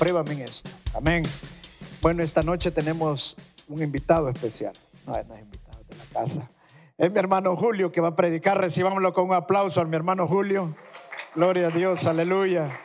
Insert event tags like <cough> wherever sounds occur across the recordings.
apruébame en esto. Amén. Bueno, esta noche tenemos un invitado especial. No, no es invitado de la casa. Es mi hermano Julio que va a predicar. Recibámoslo con un aplauso a mi hermano Julio. Gloria a Dios, aleluya.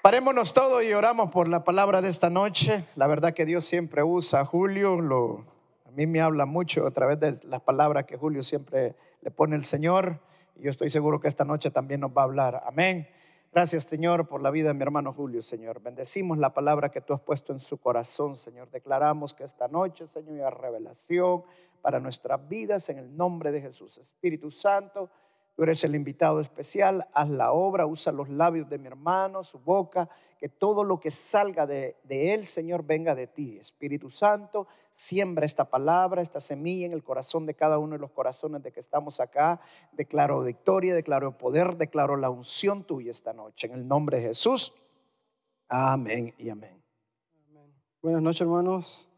Parémonos todos y oramos por la palabra de esta noche. La verdad que Dios siempre usa a Julio. Lo, a mí me habla mucho a través de las palabras que Julio siempre le pone el Señor. Y yo estoy seguro que esta noche también nos va a hablar. Amén. Gracias, Señor, por la vida de mi hermano Julio, Señor. Bendecimos la palabra que tú has puesto en su corazón, Señor. Declaramos que esta noche, Señor, hay revelación para nuestras vidas en el nombre de Jesús. Espíritu Santo, tú eres el invitado especial. Haz la obra, usa los labios de mi hermano, su boca, que todo lo que salga de, de él, Señor, venga de ti. Espíritu Santo, siembra esta palabra, esta semilla en el corazón de cada uno de los corazones de que estamos acá. Declaro victoria, declaro poder, declaro la unción tuya esta noche. En el nombre de Jesús. Amén y amén. Buenas noches, hermanos.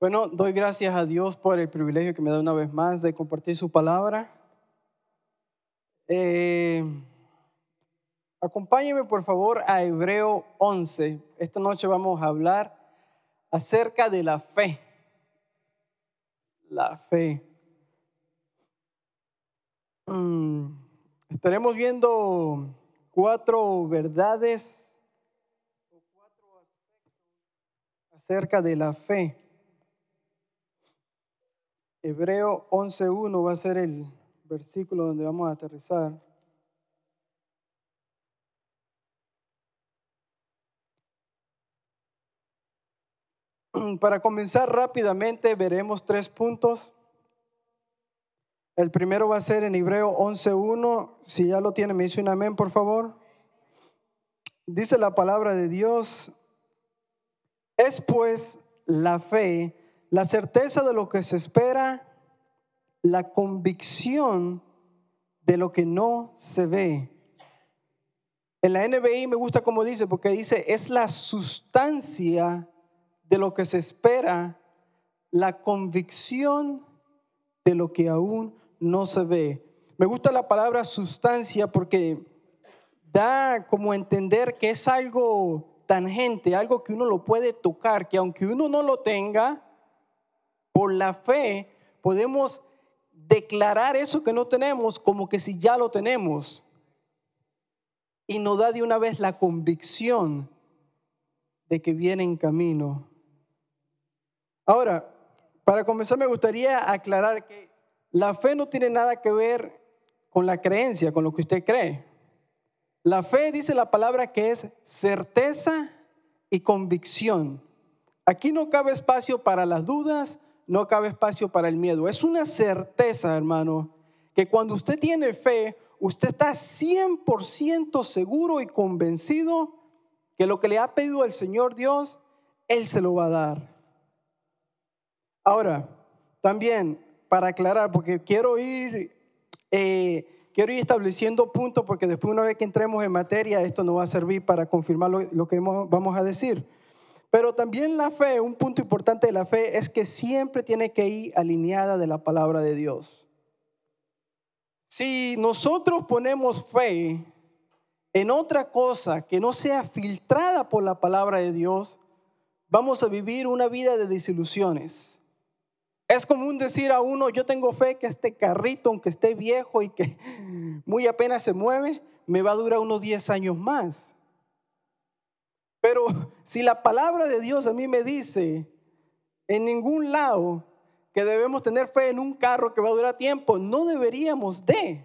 Bueno, doy gracias a Dios por el privilegio que me da una vez más de compartir su palabra. Eh, Acompáñeme por favor a Hebreo 11. Esta noche vamos a hablar acerca de la fe. La fe. Mm, estaremos viendo cuatro verdades acerca de la fe. Hebreo 11.1 va a ser el versículo donde vamos a aterrizar. <clears throat> Para comenzar rápidamente veremos tres puntos. El primero va a ser en Hebreo 11.1. Si ya lo tiene, me dice un amén, por favor. Dice la palabra de Dios. Es pues la fe, la certeza de lo que se espera, la convicción de lo que no se ve. En la NBI me gusta como dice, porque dice, es la sustancia de lo que se espera, la convicción de lo que aún no se ve. Me gusta la palabra sustancia porque da como entender que es algo tangente, algo que uno lo puede tocar, que aunque uno no lo tenga, por la fe podemos declarar eso que no tenemos como que si ya lo tenemos. Y nos da de una vez la convicción de que viene en camino. Ahora, para comenzar me gustaría aclarar que la fe no tiene nada que ver con la creencia, con lo que usted cree. La fe dice la palabra que es certeza y convicción. Aquí no cabe espacio para las dudas, no cabe espacio para el miedo. Es una certeza, hermano, que cuando usted tiene fe, usted está 100% seguro y convencido que lo que le ha pedido el Señor Dios, Él se lo va a dar. Ahora, también para aclarar, porque quiero ir, eh, quiero ir estableciendo puntos, porque después una vez que entremos en materia, esto nos va a servir para confirmar lo, que vamos a decir. Pero también la fe, un punto importante de la fe es que siempre tiene que ir alineada de la palabra de Dios. Si nosotros ponemos fe en otra cosa que no sea filtrada por la palabra de Dios, vamos a vivir una vida de desilusiones. Es común decir a uno, yo tengo fe que este carrito, aunque esté viejo y que <laughs> muy apenas se mueve, me va a durar unos 10 años más. Pero <laughs> si la palabra de Dios a mí me dice en ningún lado que debemos tener fe en un carro que va a durar tiempo, no deberíamos de.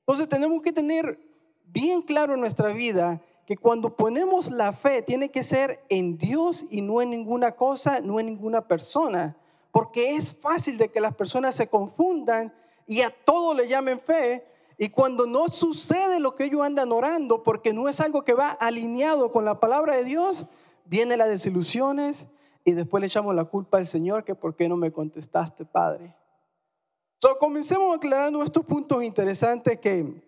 Entonces tenemos que tener bien claro en nuestra vida que cuando ponemos la fe tiene que ser en Dios y no en ninguna cosa, no en ninguna persona porque es fácil de que las personas se confundan y a todo le llamen fe. Y cuando no sucede lo que ellos andan orando, porque no es algo que va alineado con la palabra de Dios, vienen las desilusiones y después le echamos la culpa al Señor que por qué no me contestaste, Padre. So, comencemos aclarando estos puntos interesantes que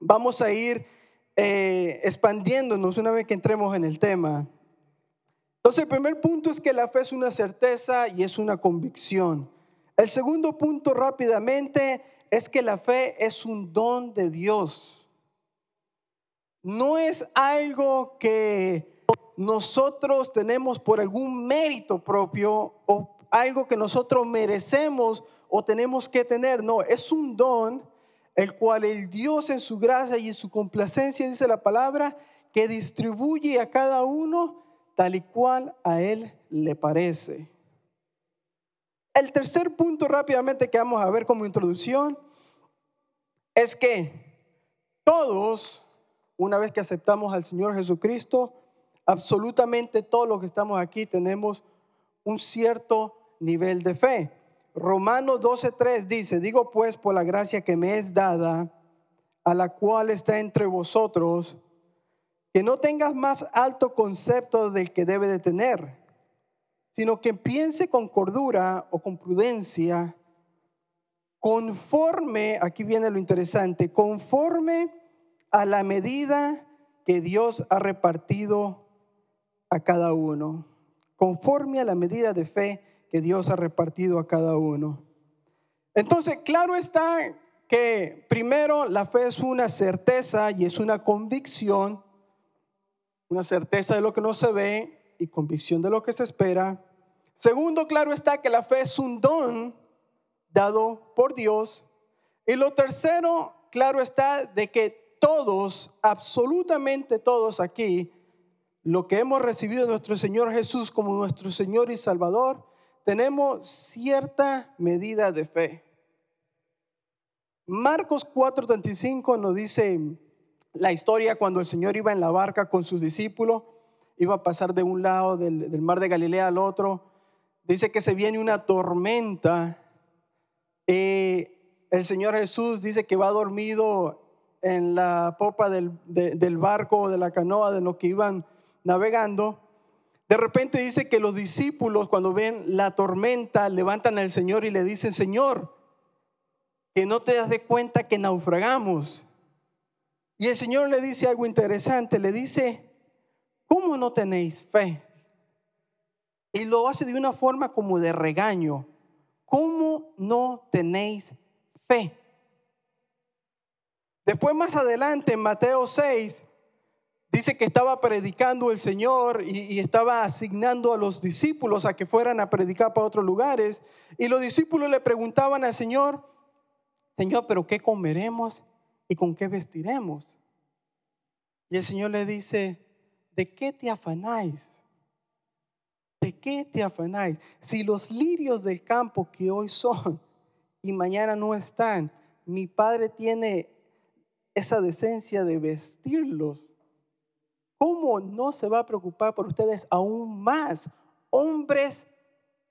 vamos a ir eh, expandiéndonos una vez que entremos en el tema. Entonces, el primer punto es que la fe es una certeza y es una convicción. El segundo punto rápidamente es que la fe es un don de Dios. No es algo que nosotros tenemos por algún mérito propio o algo que nosotros merecemos o tenemos que tener. No, es un don el cual el Dios en su gracia y en su complacencia, dice la palabra, que distribuye a cada uno tal y cual a él le parece. El tercer punto rápidamente que vamos a ver como introducción es que todos, una vez que aceptamos al Señor Jesucristo, absolutamente todos los que estamos aquí tenemos un cierto nivel de fe. Romanos 12:3 dice, digo pues por la gracia que me es dada, a la cual está entre vosotros, que no tengas más alto concepto del que debe de tener sino que piense con cordura o con prudencia, conforme, aquí viene lo interesante, conforme a la medida que Dios ha repartido a cada uno, conforme a la medida de fe que Dios ha repartido a cada uno. Entonces, claro está que primero la fe es una certeza y es una convicción, una certeza de lo que no se ve y convicción de lo que se espera. Segundo, claro está que la fe es un don dado por Dios. Y lo tercero, claro está de que todos, absolutamente todos aquí, lo que hemos recibido de nuestro Señor Jesús como nuestro Señor y Salvador, tenemos cierta medida de fe. Marcos 4:35 nos dice la historia cuando el Señor iba en la barca con sus discípulos, iba a pasar de un lado del, mar de Galilea al otro dice que se viene una tormenta. Eh, el Señor Jesús dice que va dormido en la popa del, del barco o de la canoa de los que iban navegando. De repente dice que los discípulos cuando ven la tormenta levantan al Señor y le dicen, Señor, que no te das de cuenta que naufragamos. Y el Señor le dice algo interesante, le dice, ¿cómo no tenéis fe? Y lo hace de una forma como de regaño. ¿Cómo no tenéis fe? Después más adelante en Mateo 6 dice que estaba predicando el Señor y, estaba asignando a los discípulos a que fueran a predicar para otros lugares. Y los discípulos le preguntaban al Señor, Señor, pero ¿qué comeremos y con qué vestiremos? Y el Señor le dice, ¿de qué te afanáis? ¿De qué te afanáis? Si los lirios del campo que hoy son y mañana no están, mi Padre tiene esa decencia de vestirlos. ¿Cómo no se va a preocupar por ustedes aún más, hombres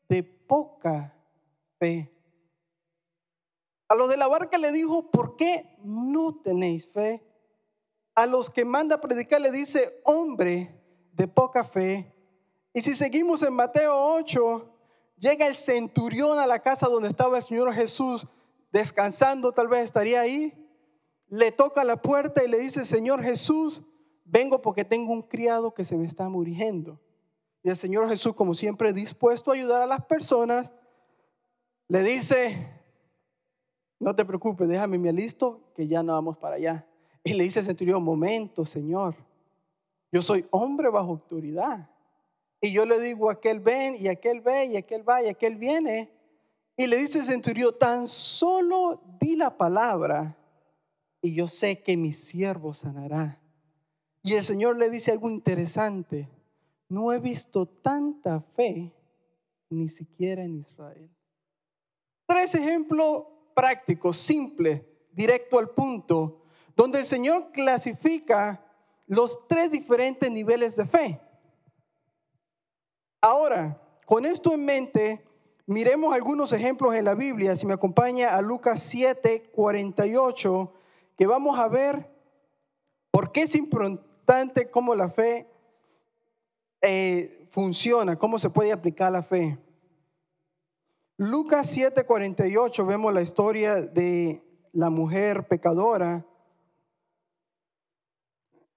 de poca fe? A los de la barca le dijo, ¿por qué no tenéis fe? A los que manda predicar le dice, hombre de poca fe. Y si seguimos en Mateo 8, llega el centurión a la casa donde estaba el Señor Jesús descansando, tal vez estaría ahí. Le toca la puerta y le dice, Señor Jesús, vengo porque tengo un criado que se me está muriendo. Y el Señor Jesús, como siempre, dispuesto a ayudar a las personas, le dice, no te preocupes, déjame me listo que ya no vamos para allá. Y le dice el centurión, momento, Señor, yo soy hombre bajo autoridad. Y yo le digo, aquel ven y aquel ve y aquel va y aquel viene. Y le dice el centurión, tan solo di la palabra y yo sé que mi siervo sanará. Y el Señor le dice algo interesante, no he visto tanta fe ni siquiera en Israel. Tres ejemplos prácticos, simples, directo al punto, donde el Señor clasifica los tres diferentes niveles de fe. Ahora, con esto en mente, miremos algunos ejemplos en la Biblia. Si me acompaña a Lucas 7, 48, que vamos a ver por qué es importante cómo la fe eh, funciona, cómo se puede aplicar la fe. Lucas 7, 48, vemos la historia de la mujer pecadora.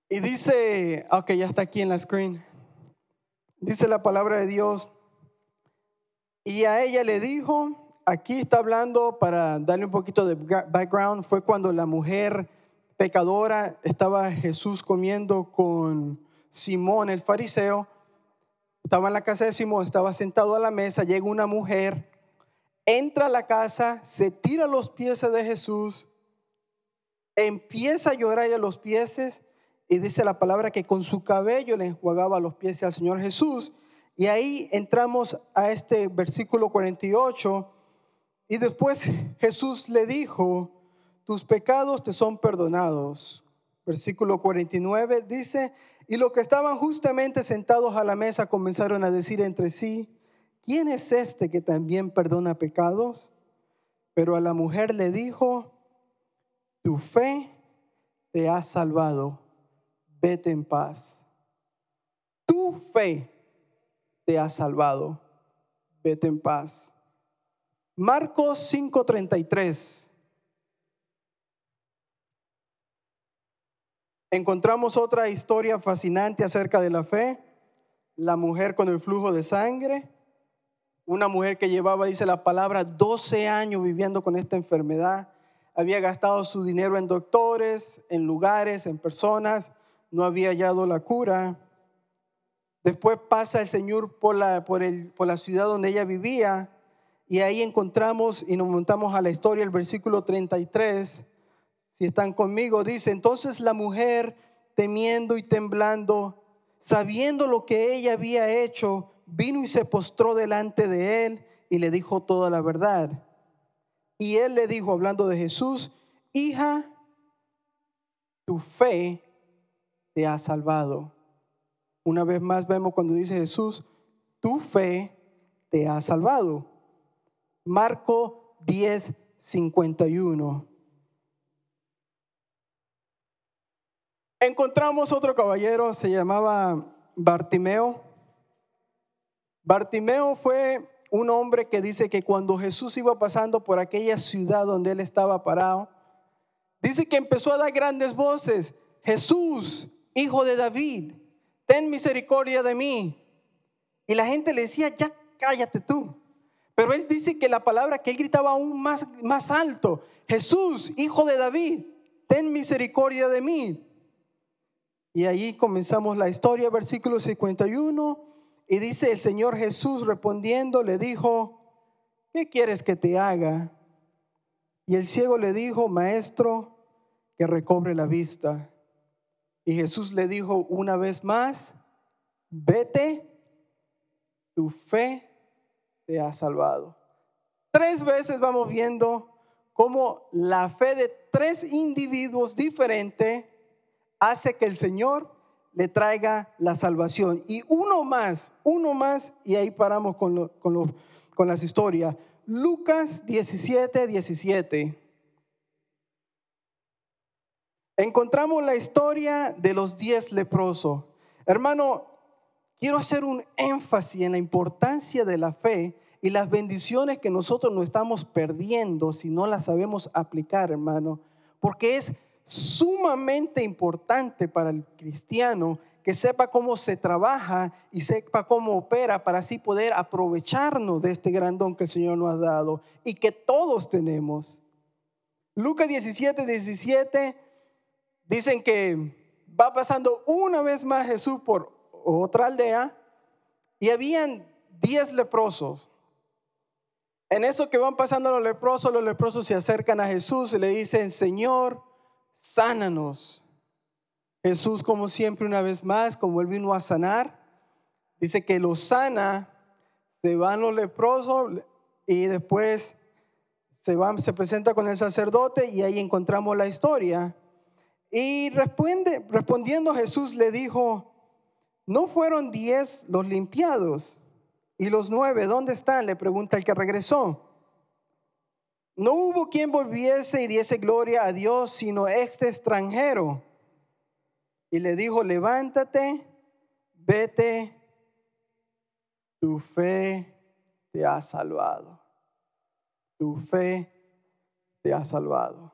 Y dice, ok, ya está aquí en la screen. Dice la palabra de Dios. Y a ella le dijo, aquí está hablando, para darle un poquito de background, fue cuando la mujer pecadora estaba Jesús comiendo con Simón el fariseo. Estaba en la casa de Simón, estaba sentado a la mesa, llega una mujer, entra a la casa, se tira los pies de Jesús, empieza a llorar a los pies y dice la palabra que con su cabello le enjuagaba los pies al Señor Jesús. Y ahí entramos a este versículo 48 y después Jesús le dijo, tus pecados te son perdonados. Versículo 49 dice, y los que estaban justamente sentados a la mesa comenzaron a decir entre sí, ¿quién es este que también perdona pecados? Pero a la mujer le dijo, tu fe te ha salvado, vete en paz. Tu fe te ha salvado, vete en paz. Marcos 5:33. Encontramos otra historia fascinante acerca de la fe. La mujer con el flujo de sangre. Una mujer que llevaba, dice la palabra, 12 años viviendo con esta enfermedad. Había gastado su dinero en doctores, en lugares, en personas. No había hallado la cura. Después pasa el Señor por la, por, el, por la ciudad donde ella vivía y ahí encontramos y nos montamos a la historia, el versículo 33. Si están conmigo, dice, entonces la mujer, temiendo y temblando, sabiendo lo que ella había hecho, vino y se postró delante de él y le dijo toda la verdad. Y él le dijo, hablando de Jesús, hija, tu fe te ha salvado. Una vez más vemos cuando dice Jesús, tu fe te ha salvado. Marco 10, 51. Encontramos otro caballero, se llamaba Bartimeo. Bartimeo fue un hombre que dice que cuando Jesús iba pasando por aquella ciudad donde él estaba parado, dice que empezó a dar grandes voces, Jesús, hijo de David, ten misericordia de mí. Y la gente le decía, ya cállate tú. Pero él dice que la palabra que él gritaba aún más, más alto, Jesús, hijo de David, ten misericordia de mí. Y allí comenzamos la historia, versículo 51, y dice el Señor Jesús respondiendo, le dijo, ¿qué quieres que te haga? Y el ciego le dijo, maestro, que recobre la vista. Y Jesús le dijo una vez más, vete, tu fe te ha salvado. Tres veces vamos viendo cómo la fe de tres individuos diferentes hace que el Señor le traiga la salvación. Y uno más, uno más, y ahí paramos con, con, con las historias. Lucas 17, 17. Encontramos la historia de los diez leprosos. Hermano, quiero hacer un énfasis en la importancia de la fe y las bendiciones que nosotros nos estamos perdiendo si no las sabemos aplicar, hermano, porque es sumamente importante para el cristiano que sepa cómo se trabaja y sepa cómo opera para así poder aprovecharnos de este gran don que el Señor nos ha dado y que todos tenemos. Lucas 17, 17 dicen que va pasando una vez más Jesús por otra aldea y habían 10 leprosos. En eso que van pasando los leprosos, los leprosos se acercan a Jesús y le dicen, Señor, sánanos. Jesús, como siempre, una vez más, como él vino a sanar, dice que los sana, se van los leprosos y después se, van, se presenta con el sacerdote y ahí encontramos la historia. Y responde, respondiendo Jesús le dijo, ¿no fueron diez los limpiados? ¿Y los nueve dónde están? Le pregunta el que regresó. No hubo quien volviese y diese gloria a Dios, sino este extranjero. Y le dijo, levántate, vete, tu fe te ha salvado. Tu fe te ha salvado.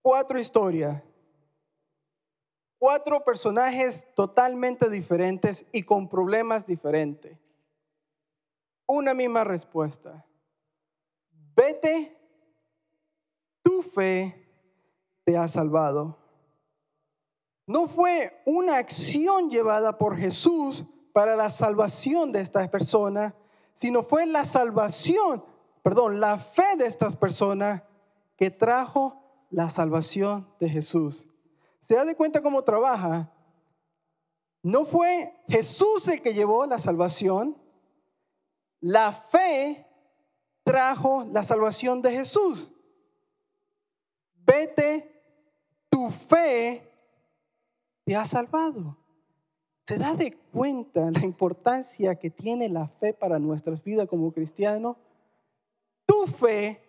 Cuatro historias. Cuatro personajes totalmente diferentes y con problemas diferentes. Una misma respuesta. Vete, tu fe te ha salvado. No fue una acción llevada por Jesús para la salvación de estas personas, sino fue la salvación, perdón, la fe de estas personas que trajo la salvación de Jesús. ¿Se da de cuenta cómo trabaja? No fue Jesús el que llevó la salvación, la fe trajo la salvación de Jesús. Vete, tu fe te ha salvado. ¿Se da de cuenta la importancia que tiene la fe para nuestras vidas como cristianos? Tu fe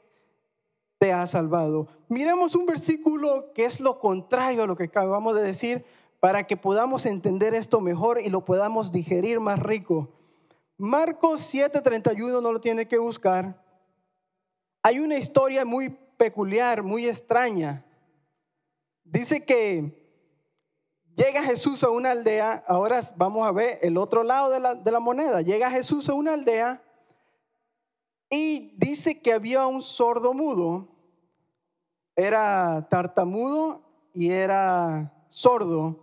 te ha salvado. Miremos un versículo que es lo contrario a lo que acabamos de decir para que podamos entender esto mejor y lo podamos digerir más rico. Marcos 7:31 no lo tiene que buscar. Hay una historia muy peculiar, muy extraña. Dice que llega Jesús a una aldea, ahora vamos a ver el otro lado de la, moneda, llega Jesús a una aldea y dice que había un sordo mudo, era tartamudo y era sordo.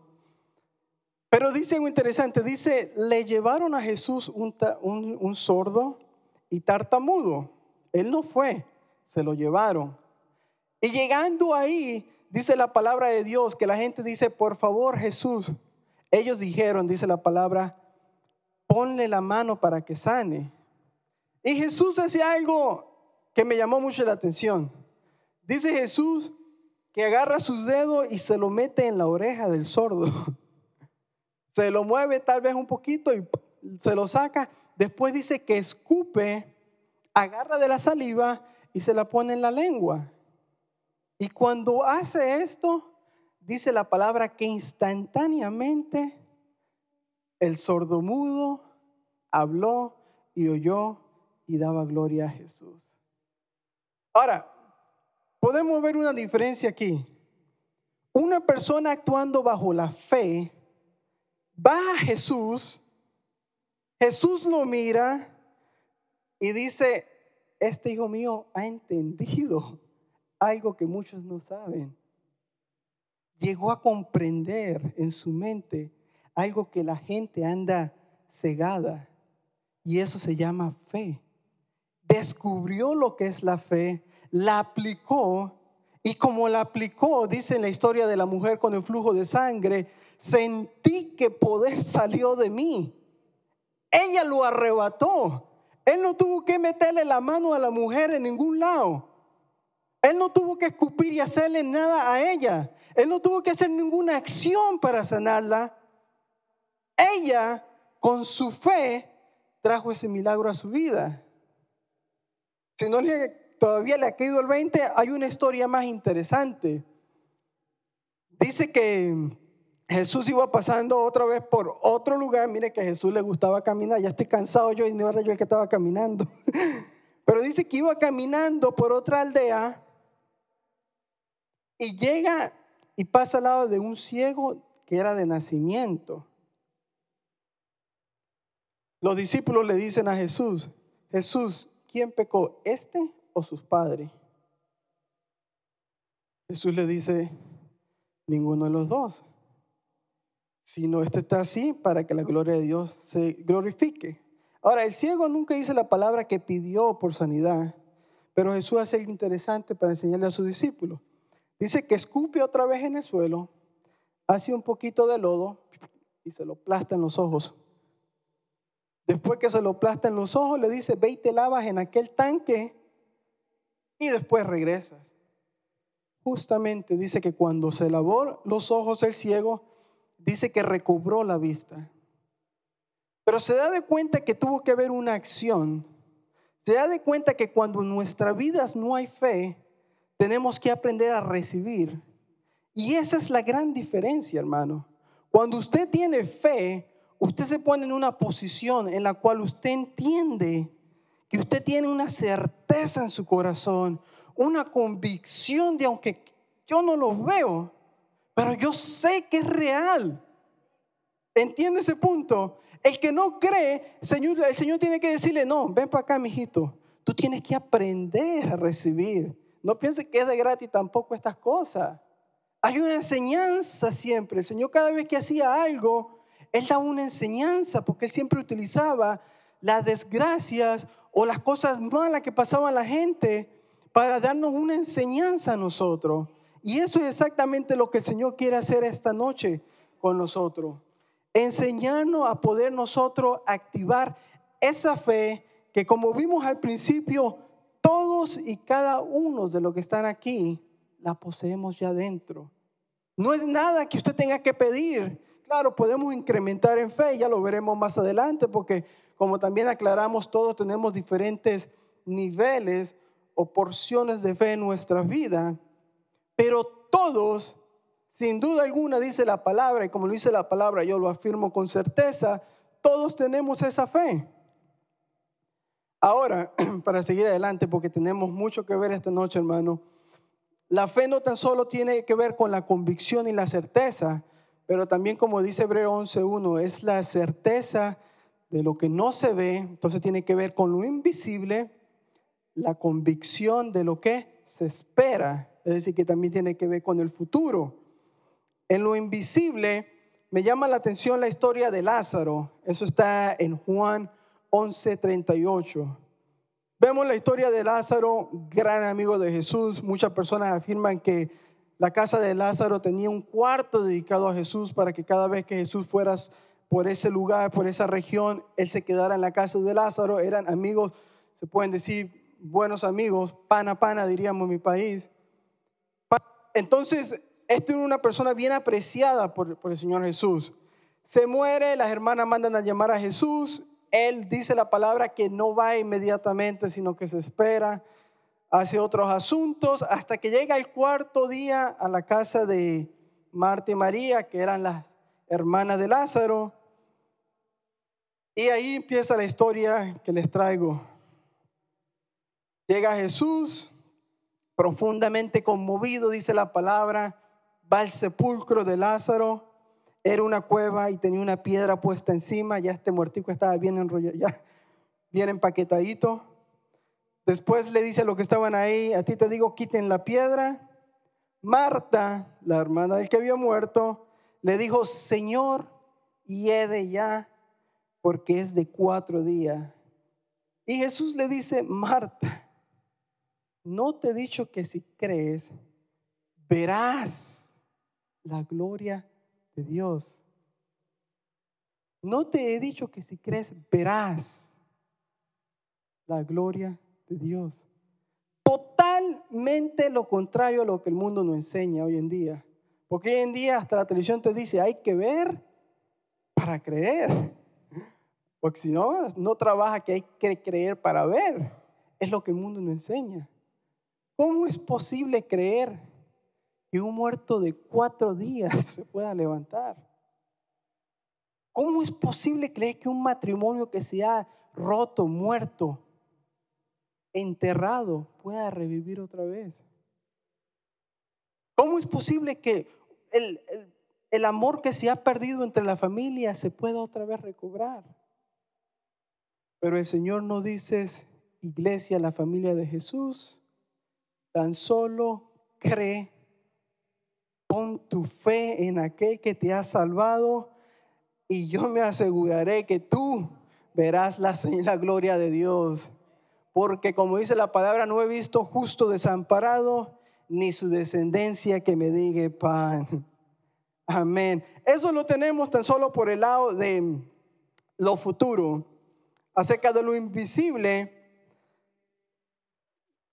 Pero dice algo interesante, dice, le llevaron a Jesús un, un, un sordo y tartamudo. Él no fue, se lo llevaron. Y llegando ahí, dice la palabra de Dios, que la gente dice, por favor Jesús, ellos dijeron, dice la palabra, ponle la mano para que sane. Y Jesús hacía algo que me llamó mucho la atención. Dice Jesús que agarra sus dedos y se lo mete en la oreja del sordo. <laughs> Se lo mueve tal vez un poquito y se lo saca. Después dice que escupe, agarra de la saliva y se la pone en la lengua. Y cuando hace esto, dice la palabra que instantáneamente el sordomudo habló y oyó y daba gloria a Jesús. Ahora, podemos ver una diferencia aquí. Una persona actuando bajo la fe va a Jesús, Jesús lo mira y dice, este hijo mío ha entendido <laughs> algo que muchos no saben. Llegó a comprender en su mente algo que la gente anda cegada y eso se llama fe. Descubrió lo que es la fe, la aplicó y como la aplicó, dice en la historia de la mujer con el flujo de sangre, sentí que poder salió de mí. Ella lo arrebató. Él no tuvo que meterle la mano a la mujer en ningún lado. Él no tuvo que escupir y hacerle nada a ella. Él no tuvo que hacer ninguna acción para sanarla. Ella, con su fe, trajo ese milagro a su vida. Si no le, todavía le ha caído el 20, hay una historia más interesante. Dice que Jesús iba pasando otra vez por otro lugar. Mire que a Jesús le gustaba caminar. Ya estoy cansado yo y no era yo el que estaba caminando. <laughs> Pero dice que iba caminando por otra aldea y llega y pasa al lado de un ciego que era de nacimiento. Los discípulos le dicen a Jesús, Jesús, ¿quién pecó, este o sus padres? Jesús le dice, ninguno de los dos sino este está así para que la gloria de Dios se glorifique. Ahora, el ciego nunca dice la palabra que pidió por sanidad, pero Jesús hace algo interesante para enseñarle a sus discípulos. Dice que escupe otra vez en el suelo, hace un poquito de lodo y se lo plasta en los ojos. Después que se lo plasta en los ojos, le dice, ve y te lavas en aquel tanque y después regresas. Justamente dice que cuando se lavó los ojos el ciego, dice que recobró la vista. Pero se da de cuenta que tuvo que haber una acción. Se da de cuenta que cuando en nuestras vidas no hay fe, tenemos que aprender a recibir. Y esa es la gran diferencia, hermano. Cuando usted tiene fe, usted se pone en una posición en la cual usted entiende que usted tiene una certeza en su corazón, una convicción de aunque yo no lo veo, pero yo sé que es real. ¿Entiende ese punto? El que no cree, Señor, el Señor tiene que decirle, no, ven para acá, mijito. Tú tienes que aprender a recibir. No pienses que es de gratis tampoco estas cosas. Hay una enseñanza siempre. El Señor cada vez que hacía algo, Él daba una enseñanza porque Él siempre utilizaba las desgracias o las cosas malas que pasaban a la gente para darnos una enseñanza a nosotros. Y eso es exactamente lo que el Señor quiere hacer esta noche con nosotros. Enseñarnos a poder nosotros activar esa fe que como vimos al principio, todos y cada uno de los que están aquí la poseemos ya dentro. No es nada que usted tenga que pedir. Claro, podemos incrementar en fe, ya lo veremos más adelante, porque como también aclaramos, todos tenemos diferentes niveles o porciones de fe en nuestra vida, pero todos, sin duda alguna, dice la palabra, y como lo dice la palabra, yo lo afirmo con certeza, todos tenemos esa fe. Ahora, <clears throat> para seguir adelante, porque tenemos mucho que ver esta noche, hermano, la fe no tan solo tiene que ver con la convicción y la certeza, pero también como dice Hebreo 11.1, es la certeza de lo que no se ve, entonces tiene que ver con lo invisible, la convicción de lo que se espera, es decir, que también tiene que ver con el futuro. En lo invisible me llama la atención la historia de Lázaro, eso está en Juan 11:38. Vemos la historia de Lázaro, gran amigo de Jesús. Muchas personas afirman que la casa de Lázaro tenía un cuarto dedicado a Jesús para que cada vez que Jesús fuera por ese lugar, por esa región, él se quedara en la casa de Lázaro. Eran amigos, se pueden decir, buenos amigos, pana pana, diríamos en mi país. Entonces, esta es una persona bien apreciada por, por el Señor Jesús. Se muere, las hermanas mandan a llamar a Jesús él dice la palabra que no va inmediatamente, sino que se espera, hace otros asuntos, hasta que llega el cuarto día a la casa de Marta y María, que eran las hermanas de Lázaro. Y ahí empieza la historia que les traigo. Llega Jesús, profundamente conmovido, dice la palabra, va al sepulcro de Lázaro era una cueva y tenía una piedra puesta encima, ya este muertico estaba bien enrollado, ya bien empaquetadito. Después le dice a los que estaban ahí, a ti te digo, quiten la piedra. Marta, la hermana del que había muerto, le dijo, Señor, de ya, porque es de cuatro días. Y Jesús le dice, Marta, no te he dicho que si crees, verás la gloria de Dios. No te he dicho que si crees verás la gloria de Dios. Totalmente lo contrario a lo que el mundo nos enseña hoy en día. Porque hoy en día hasta la televisión te dice, hay que ver para creer. Porque si no, no trabaja que hay que creer para ver. Es lo que el mundo nos enseña. ¿Cómo es posible creer que un muerto de cuatro días <laughs> se pueda levantar. ¿Cómo es posible creer que un matrimonio que se ha roto, muerto, enterrado, pueda revivir otra vez? ¿Cómo es posible que el, el amor que se ha perdido entre la familia se pueda otra vez recobrar? Pero el Señor no dice, iglesia, la familia de Jesús, tan solo cree Pon tu fe en aquel que te ha salvado y yo me aseguraré que tú verás la, <laughs> la gloria de Dios. Porque como dice la palabra, no he visto justo desamparado ni su descendencia que me diga pan. Amén. Eso lo tenemos tan solo por el lado de lo futuro. Acerca de lo invisible,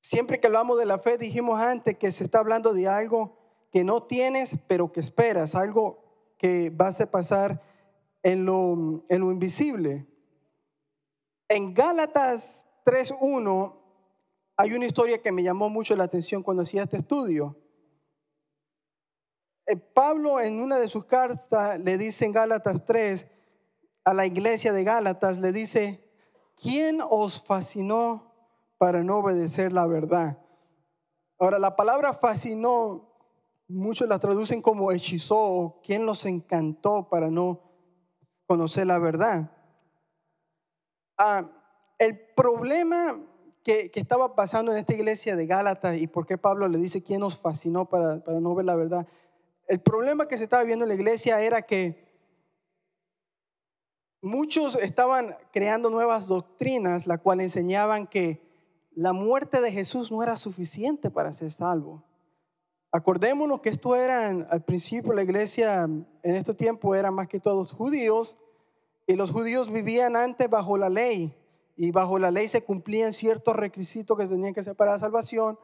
siempre que hablamos de la fe, dijimos antes que se está hablando de algo que no tienes, pero que esperas, algo que vas a pasar en lo, en lo invisible. En Gálatas 3.1 hay una historia que me llamó mucho la atención cuando hacía este estudio. Eh, Pablo en una de sus cartas le dice en Gálatas 3 a la iglesia de Gálatas, le dice, ¿quién os fascinó para no obedecer la verdad? Ahora, la palabra fascinó muchos la traducen como hechizó quien los encantó para no conocer la verdad. Ah, el problema que, que estaba pasando en esta iglesia de Gálatas y por qué Pablo le dice quién nos fascinó para, para no ver la verdad. El problema que se estaba viendo en la iglesia era que muchos estaban creando nuevas doctrinas, la cual enseñaban que la muerte de Jesús no era suficiente para ser salvo. Acordémonos que esto era al principio la iglesia en este tiempo era más que todos judíos y los judíos vivían antes bajo la ley y bajo la ley se cumplían ciertos requisitos que tenían que ser para la salvación.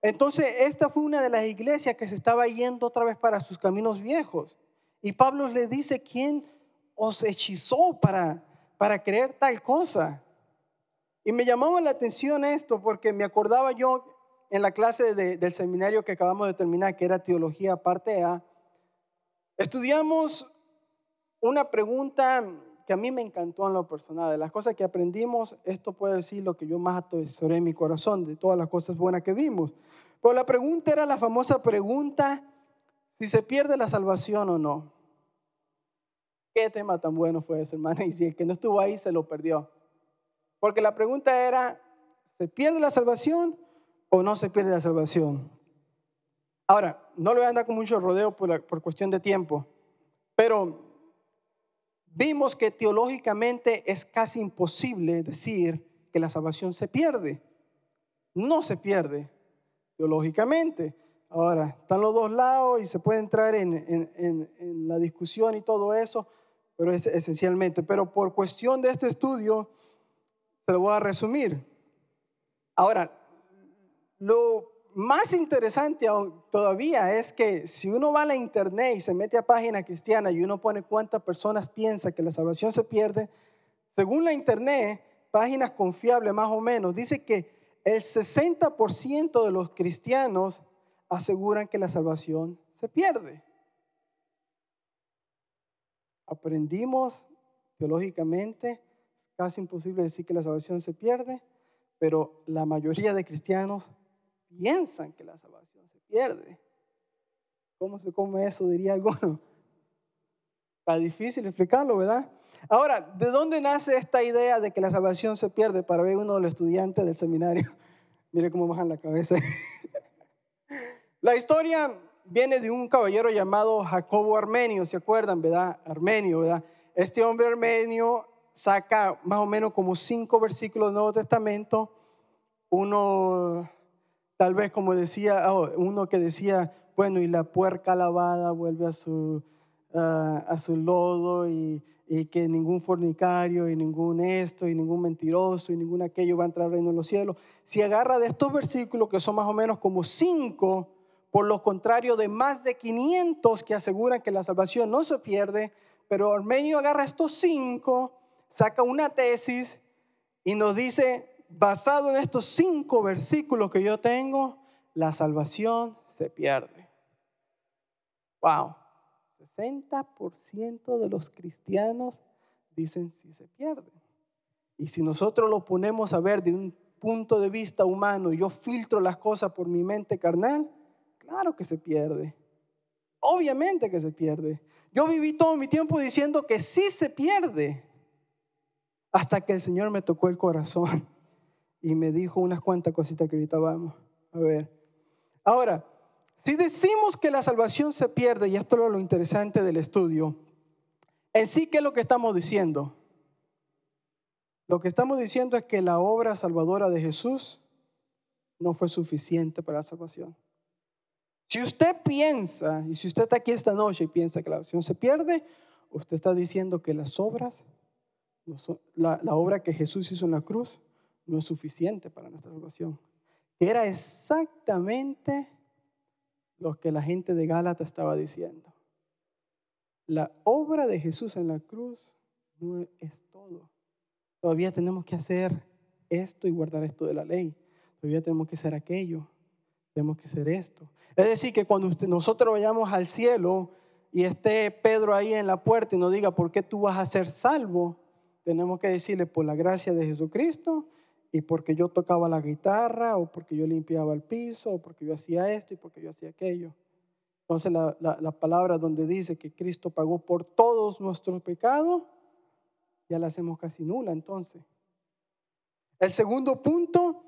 Entonces, esta fue una de las iglesias que se estaba yendo otra vez para sus caminos viejos. Y Pablo le dice, ¿quién os hechizó para, para creer tal cosa? Y me llamaba la atención esto porque me acordaba yo en la clase del seminario que acabamos de terminar, que era Teología parte A, estudiamos una pregunta que a mí me encantó en lo personal. De las cosas que aprendimos, esto puede decir lo que yo más atesoré en mi corazón, de todas las cosas buenas que vimos. Pero la pregunta era la famosa pregunta, si se pierde la salvación o no. Qué tema tan bueno fue ese, hermano. <laughs> Y si el que no estuvo ahí se lo perdió. Porque la pregunta era, ¿se pierde la salvación o no se pierde la salvación? Ahora, no le voy a andar con mucho rodeo por, por cuestión de tiempo, pero vimos que teológicamente es casi imposible decir que la salvación se pierde. No se pierde teológicamente. Ahora, están los dos lados y se puede entrar en, en, en la discusión y todo eso, pero es esencialmente. Pero por cuestión de este estudio, se lo voy a resumir. Ahora, lo más interesante todavía es que si uno va a la internet y se mete a página cristiana y uno pone cuántas personas piensa que la salvación se pierde, según la internet, páginas confiables más o menos, dice que el 60% de los cristianos aseguran que la salvación se pierde. Aprendimos teológicamente casi imposible decir que la salvación se pierde, pero la mayoría de cristianos piensan que la salvación se pierde. ¿Cómo se come eso? Diría alguno. Está difícil explicarlo, ¿verdad? Ahora, ¿de dónde nace esta idea de que la salvación se pierde? Para ver uno de los estudiantes del seminario. <laughs> Mire cómo bajan la cabeza. <laughs> la historia viene de un caballero llamado Jacobo Armenio, ¿se acuerdan, verdad? Armenio, ¿verdad? Este hombre armenio saca más o menos como cinco versículos del Nuevo Testamento, uno tal vez como decía, oh, uno que decía, bueno, y la puerca lavada vuelve a su, a su lodo y, y, que ningún fornicario y ningún esto y ningún mentiroso y ningún aquello va a entrar al reino de los cielos. Si agarra de estos versículos, que son más o menos como cinco, por lo contrario de más de 500 que aseguran que la salvación no se pierde, pero Armenio agarra estos cinco saca una tesis y nos dice, basado en estos cinco versículos que yo tengo, la salvación se pierde. Wow, 60% de los cristianos dicen si se pierde. Y si nosotros lo ponemos a ver de un punto de vista humano y yo filtro las cosas por mi mente carnal, claro que se pierde. Obviamente que se pierde. Yo viví todo mi tiempo diciendo que sí se pierde. Hasta que el Señor me tocó el corazón y me dijo unas cuantas cositas que ahorita vamos a ver. Ahora, si decimos que la salvación se pierde, y esto es lo interesante del estudio, en sí, ¿qué es lo que estamos diciendo? Lo que estamos diciendo es que la obra salvadora de Jesús no fue suficiente para la salvación. Si usted piensa, y si usted está aquí esta noche y piensa que la salvación se pierde, usted está diciendo que las obras la, obra que Jesús hizo en la cruz no es suficiente para nuestra salvación. Era exactamente lo que la gente de Gálata estaba diciendo. La obra de Jesús en la cruz no es todo. Todavía tenemos que hacer esto y guardar esto de la ley. Todavía tenemos que hacer aquello. Tenemos que hacer esto. Es decir, que cuando nosotros vayamos al cielo y esté Pedro ahí en la puerta y nos diga, ¿por qué tú vas a ser salvo? Tenemos que decirle por la gracia de Jesucristo y porque yo tocaba la guitarra o porque yo limpiaba el piso o porque yo hacía esto y porque yo hacía aquello. Entonces la, la, palabra donde dice que Cristo pagó por todos nuestros pecados, ya la hacemos casi nula entonces. El segundo punto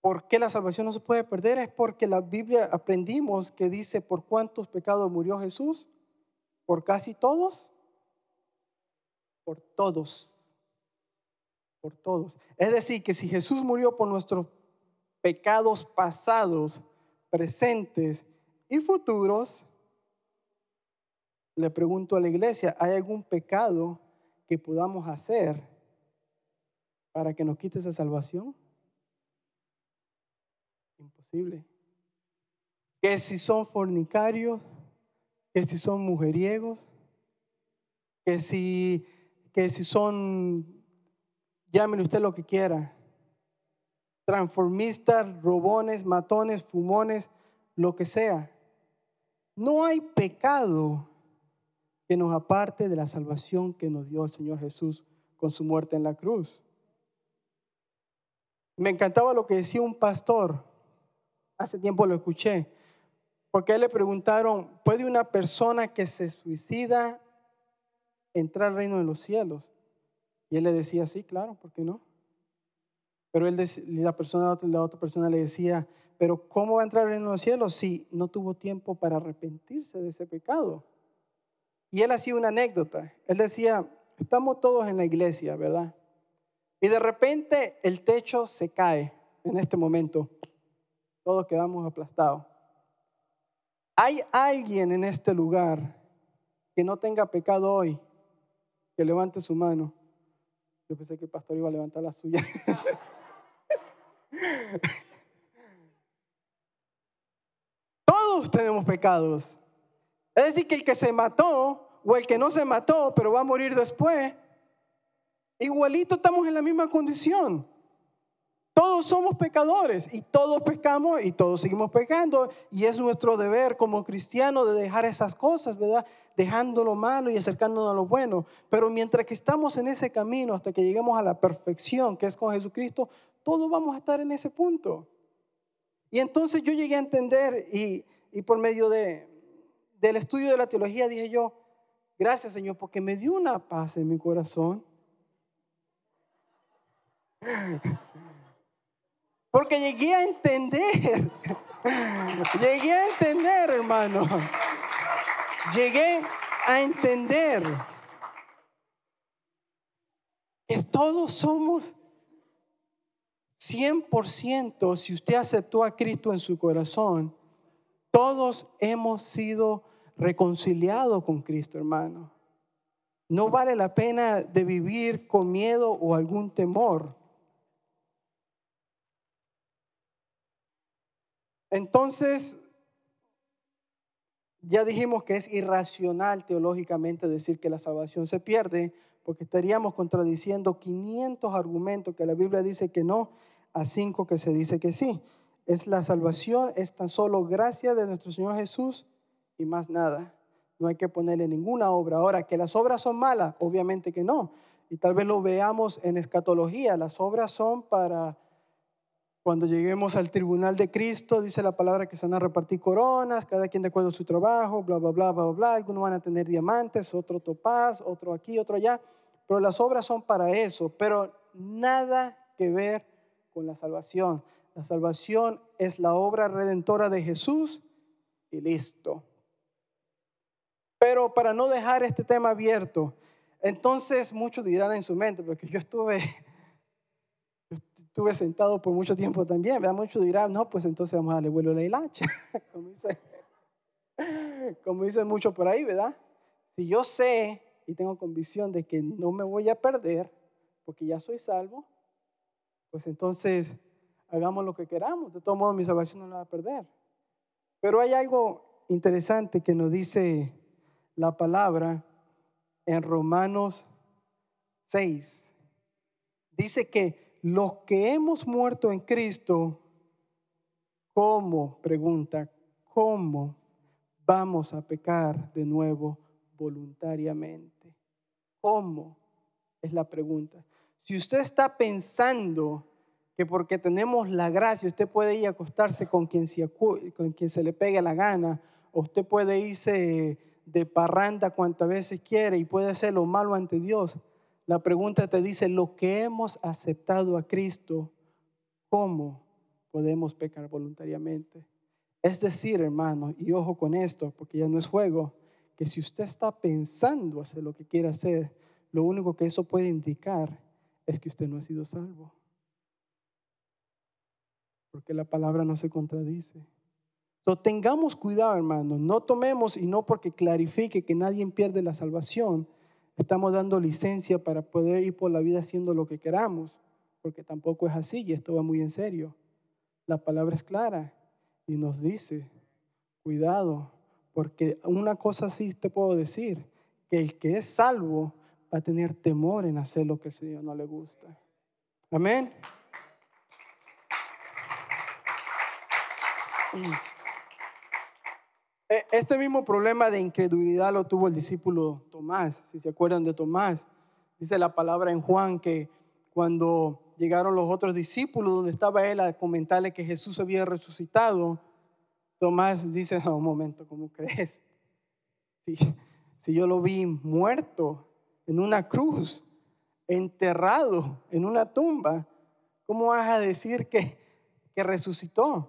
¿Por qué la salvación no se puede perder? Es porque la Biblia aprendimos que dice, ¿por cuántos pecados murió Jesús? ¿Por casi todos? Por todos. Por todos. Es decir, que si Jesús murió por nuestros pecados pasados, presentes y futuros, le pregunto a la iglesia, ¿hay algún pecado que podamos hacer para que nos quite esa salvación? Imposible. Que si son fornicarios, que si son mujeriegos, que si, que si son, llámele usted lo que quiera, transformistas, robones, matones, fumones, lo que sea. No hay pecado que nos aparte de la salvación que nos dio el Señor Jesús con su muerte en la cruz. Me encantaba lo que decía un pastor, hace tiempo lo escuché, porque a él le preguntaron, ¿puede una persona que se suicida entrar al reino de los cielos? Y él le decía, sí, claro, ¿por qué no? Pero él, la, persona, la otra persona le decía, pero ¿cómo va a entrar al reino de los cielos si no tuvo tiempo para arrepentirse de ese pecado? Y él hacía una anécdota. Él decía, estamos todos en la iglesia, ¿verdad? Y de repente el techo se cae en este momento. Todos quedamos aplastados. ¿Hay alguien en este lugar que no tenga pecado hoy? Que levante su mano. Yo pensé que el pastor iba a levantar la suya. <laughs> Todos tenemos pecados. Es decir, que el que se mató o el que no se mató, pero va a morir después, igualito estamos en la misma condición. Todos somos pecadores y todos pecamos y todos seguimos pecando y es nuestro deber como cristianos de dejar esas cosas, ¿verdad? Dejando lo malo y acercándonos a lo bueno. Pero mientras que estamos en ese camino hasta que lleguemos a la perfección que es con Jesucristo, todos vamos a estar en ese punto. Y entonces yo llegué a entender y, por medio de, del estudio de la teología dije yo, gracias Señor, porque me dio una paz en mi corazón. <laughs> Porque llegué a entender, <laughs> llegué a entender, hermano, llegué a entender que todos somos 100%, si usted aceptó a Cristo en su corazón, todos hemos sido reconciliados con Cristo, hermano. No vale la pena de vivir con miedo o algún temor. Entonces, ya dijimos que es irracional teológicamente decir que la salvación se pierde, porque estaríamos contradiciendo 500 argumentos que la Biblia dice que no, a 5 que se dice que sí es la salvación, es tan solo gracia de nuestro Señor Jesús y más nada. No hay que ponerle ninguna obra. Ahora, que las obras son malas, obviamente que no. Y tal vez lo veamos en escatología. Las obras son para cuando lleguemos al tribunal de Cristo, dice la palabra que se van a repartir coronas, cada quien de acuerdo a su trabajo, bla, bla, bla, bla, bla. Algunos van a tener diamantes, otro topaz, otro aquí, otro allá. Pero las obras son para eso, pero nada que ver con la salvación. La salvación es la obra redentora de Jesús y listo. Pero para no dejar este tema abierto, entonces muchos dirán en su mente, porque yo estuve, estuve sentado por mucho tiempo también, ¿verdad? Muchos dirán, no, pues entonces vamos a darle vuelo a la hilacha, <laughs> como dicen, como dicen muchos por ahí, ¿verdad? Si yo sé y tengo convicción de que no me voy a perder, porque ya soy salvo, pues entonces hagamos lo que queramos. De todos modos, mi salvación no la va a perder. Pero hay algo interesante que nos dice la palabra en Romanos 6. Dice que los que hemos muerto en Cristo, ¿cómo? Pregunta, ¿cómo vamos a pecar de nuevo voluntariamente? ¿Cómo? Es la pregunta. Si usted está pensando que porque tenemos la gracia, usted puede ir a acostarse con quien se, le pegue la gana, o usted puede irse de parranda cuantas veces quiere y puede hacer lo malo ante Dios. La pregunta te dice, lo que hemos aceptado a Cristo, ¿cómo podemos pecar voluntariamente. Es decir, hermano, y ojo con esto, porque ya no es juego, que si usted está pensando hacer lo que quiere hacer, lo único que eso puede indicar es que usted no ha sido salvo. Porque la palabra no se contradice. Entonces, tengamos cuidado, hermano. No tomemos y no porque clarifique que nadie pierde la salvación, estamos dando licencia para poder ir por la vida haciendo lo que queramos, porque tampoco es así y esto va muy en serio. La palabra es clara y nos dice, cuidado, porque una cosa sí te puedo decir, que el que es salvo va a tener temor en hacer lo que al Señor no le gusta. Amén. Este mismo problema de incredulidad lo tuvo el discípulo Tomás, si se acuerdan de Tomás. Dice la palabra en Juan que cuando llegaron los otros discípulos donde estaba él a comentarle que Jesús había resucitado, Tomás dice, no, un momento, ¿cómo crees? Si, si yo lo vi muerto en una cruz, enterrado en una tumba, ¿cómo vas a decir que, que resucitó?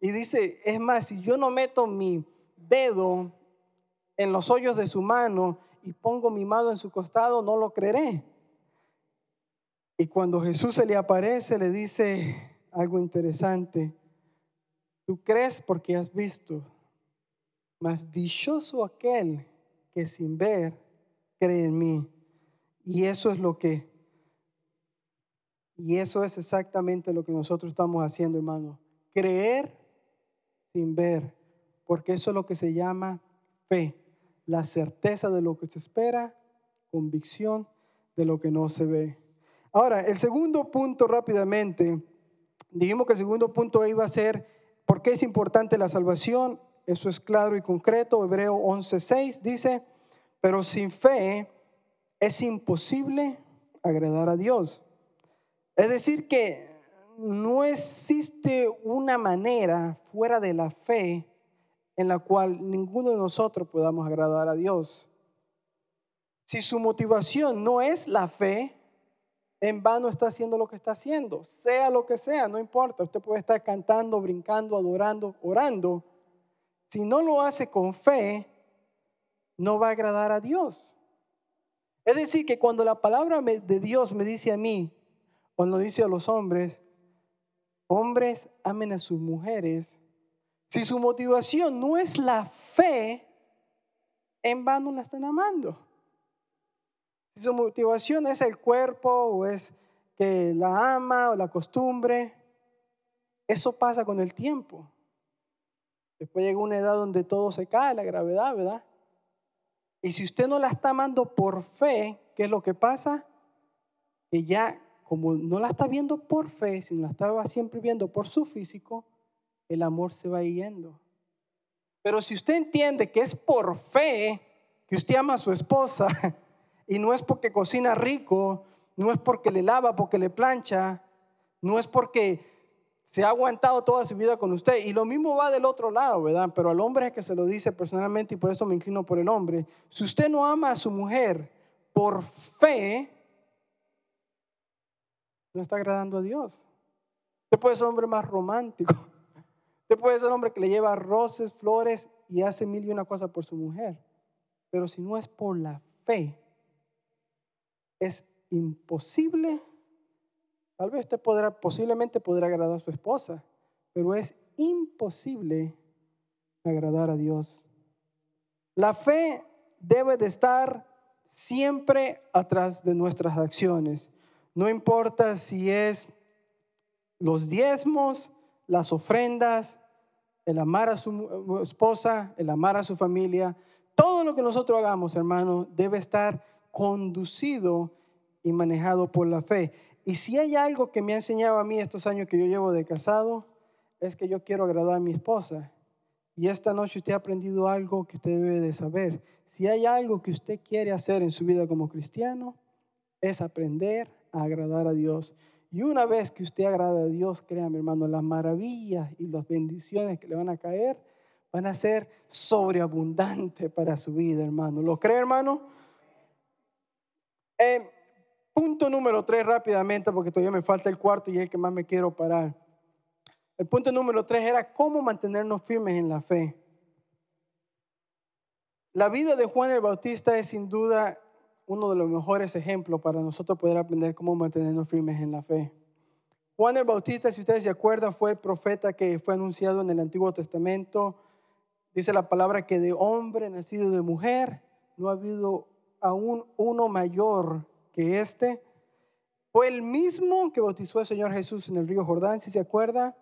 Y dice, es más, si yo no meto mi dedo en los hoyos de su mano y pongo mi mano en su costado, no lo creeré. Y cuando Jesús se le aparece, le dice algo interesante. Tú crees porque has visto, mas dichoso aquel que sin ver cree en mí. Y eso es lo que, y eso es exactamente lo que nosotros estamos haciendo, hermano. Creer sin ver, porque eso es lo que se llama fe, la certeza de lo que se espera, convicción de lo que no se ve. Ahora, el segundo punto rápidamente, dijimos que el segundo punto iba a ser, ¿por qué es importante la salvación? Eso es claro y concreto. Hebreo 11:6 dice, pero sin fe es imposible agradar a Dios. Es decir, que no existe una manera fuera de la fe en la cual ninguno de nosotros podamos agradar a Dios. Si su motivación no es la fe, en vano está haciendo lo que está haciendo, sea lo que sea, no importa. Usted puede estar cantando, brincando, adorando, orando. Si no lo hace con fe, no va a agradar a Dios. Es decir, que cuando la palabra de Dios me dice a mí, cuando dice a los hombres, hombres amen a sus mujeres, si su motivación no es la fe, en vano la están amando. Si su motivación es el cuerpo o es que la ama o la costumbre, eso pasa con el tiempo. Después llega una edad donde todo se cae, la gravedad, ¿verdad? Y si usted no la está amando por fe, ¿qué es lo que pasa? Que ya como no la está viendo por fe, sino la estaba siempre viendo por su físico, el amor se va yendo. Pero si usted entiende que es por fe que usted ama a su esposa, <laughs> y no es porque cocina rico, no es porque le lava, porque le plancha, no es porque se ha aguantado toda su vida con usted. Y lo mismo va del otro lado, ¿verdad? Pero al hombre es que se lo dice personalmente y por eso me inclino por el hombre. Si usted no ama a su mujer por fe, no está agradando a Dios. Usted puede ser hombre más romántico. <laughs> Usted puede ser hombre que le lleva rosas, flores y hace mil y una cosas por su mujer. Pero si no es por la fe, es imposible. Tal vez usted podrá, posiblemente podrá agradar a su esposa, pero es imposible agradar a Dios. La fe debe de estar siempre atrás de nuestras acciones. No importa si es los diezmos, las ofrendas, el amar a su esposa, el amar a su familia. Todo lo que nosotros hagamos, hermano, debe estar conducido y manejado por la fe. Y si hay algo que me ha enseñado a mí estos años que yo llevo de casado, es que yo quiero agradar a mi esposa. Y esta noche usted ha aprendido algo que usted debe de saber. Si hay algo que usted quiere hacer en su vida como cristiano, es aprender agradar a Dios. Y una vez que usted agrada a Dios, créame hermano, las maravillas y las bendiciones que le van a caer van a ser sobreabundantes para su vida, hermano. ¿Lo cree, hermano? Eh, punto número tres rápidamente, porque todavía me falta el cuarto y es el que más me quiero parar. El punto número tres era cómo mantenernos firmes en la fe. La vida de Juan el Bautista es sin duda uno de los mejores ejemplos para nosotros poder aprender cómo mantenernos firmes en la fe. Juan el Bautista, si ustedes se acuerdan, fue profeta que fue anunciado en el Antiguo Testamento. Dice la palabra que de hombre nacido de mujer no ha habido aún uno mayor que este. Fue el mismo que bautizó al Señor Jesús en el río Jordán, si se acuerda.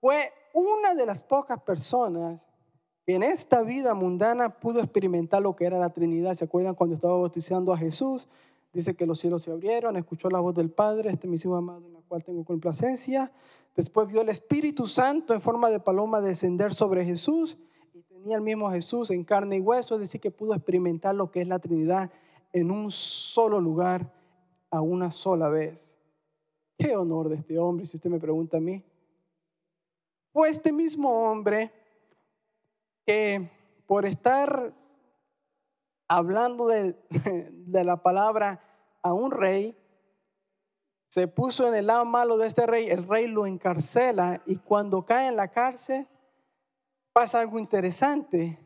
Fue una de las pocas personas en esta vida mundana pudo experimentar lo que era la Trinidad. ¿Se acuerdan cuando estaba bautizando a Jesús? Dice que los cielos se abrieron, escuchó la voz del Padre, este es mi hijo amado en la cual tengo complacencia. Después vio el Espíritu Santo en forma de paloma descender sobre Jesús y tenía el mismo Jesús en carne y hueso, es decir, que pudo experimentar lo que es la Trinidad en un solo lugar a una sola vez. Qué honor de este hombre, si usted me pregunta a mí. Fue este mismo hombre que por estar hablando <laughs> de, la palabra a un rey, se puso en el lado malo de este rey, el rey lo encarcela y cuando cae en la cárcel pasa algo interesante.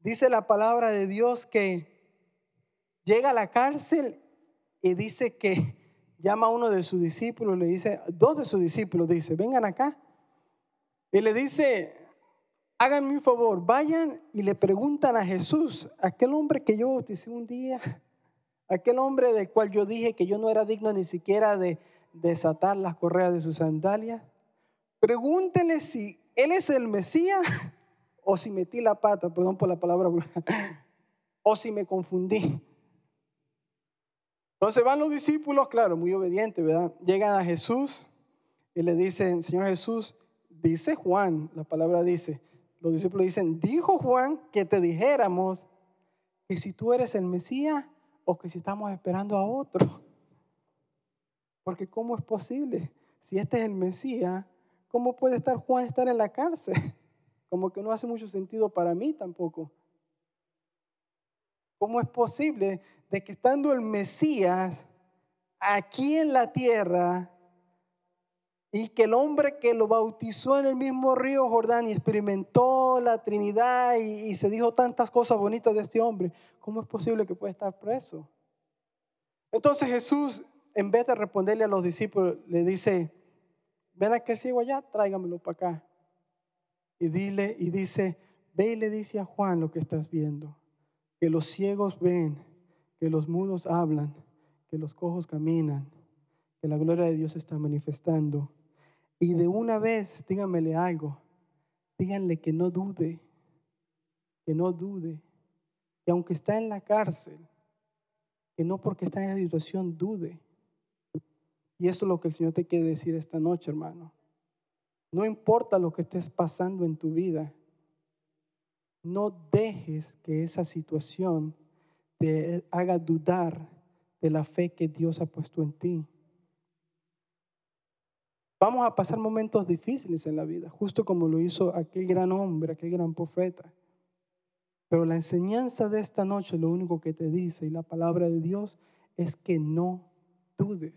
Dice la palabra de Dios que llega a la cárcel y dice que llama a uno de sus discípulos, le dice, dos de sus discípulos, dice, vengan acá. Y le dice, háganme un favor, vayan y le preguntan a Jesús, aquel hombre que yo bauticé un día, <laughs> aquel hombre del cual yo dije que yo no era digno ni siquiera de desatar las correas de sus sandalias, pregúntenle si él es el Mesías <laughs> o si metí la pata, perdón por la palabra, <laughs> o si me confundí. Entonces van los discípulos, claro, muy obedientes, ¿verdad? Llegan a Jesús y le dicen, Señor Jesús, dice Juan, la palabra dice, los discípulos dicen, dijo Juan que te dijéramos que si tú eres el Mesías o que si estamos esperando a otro. Porque ¿cómo es posible? Si este es el Mesías, ¿cómo puede estar Juan estar en la cárcel? Como que no hace mucho sentido para mí tampoco. ¿Cómo es posible de que estando el Mesías aquí en la tierra, y que el hombre que lo bautizó en el mismo río Jordán y experimentó la Trinidad y, se dijo tantas cosas bonitas de este hombre, ¿cómo es posible que pueda estar preso? Entonces Jesús, en vez de responderle a los discípulos, le dice, ven a aquel ciego allá, tráigamelo para acá. Y, dile, y dice, ve y le dice a Juan lo que estás viendo, que los ciegos ven, que los mudos hablan, que los cojos caminan, que la gloria de Dios está manifestando y de una vez, díganmele algo, díganle que no dude, que no dude, que aunque está en la cárcel, que no porque está en esa situación dude. Y esto es lo que el Señor te quiere decir esta noche, hermano. No importa lo que estés pasando en tu vida, no dejes que esa situación te haga dudar de la fe que Dios ha puesto en ti. Vamos a pasar momentos difíciles en la vida, justo como lo hizo aquel gran hombre, aquel gran profeta. Pero la enseñanza de esta noche, lo único que te dice, y la palabra de Dios, es que no dudes.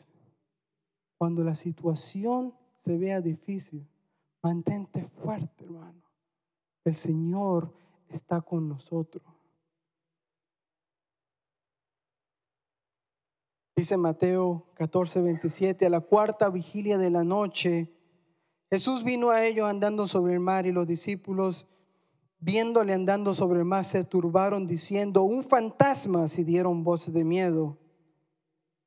Cuando la situación se vea difícil, mantente fuerte, hermano. El Señor está con nosotros. Dice Mateo 14, 27, a la cuarta vigilia de la noche, Jesús vino a ellos andando sobre el mar y los discípulos, viéndole andando sobre el mar, se turbaron diciendo, un fantasma, si dieron voces de miedo.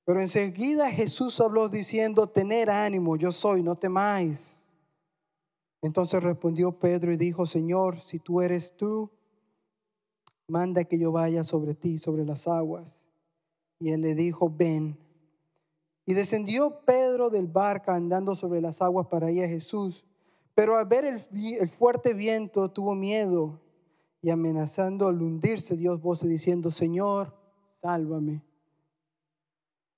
Pero enseguida Jesús habló diciendo, tener ánimo, yo soy, no temáis. Entonces respondió Pedro y dijo, Señor, si tú eres tú, manda que yo vaya sobre ti, sobre las aguas. Y él le dijo, ven. Y descendió Pedro del barca andando sobre las aguas para ir a Jesús. Pero al ver el, fuerte viento tuvo miedo y amenazando al hundirse dio voz diciendo, Señor, sálvame.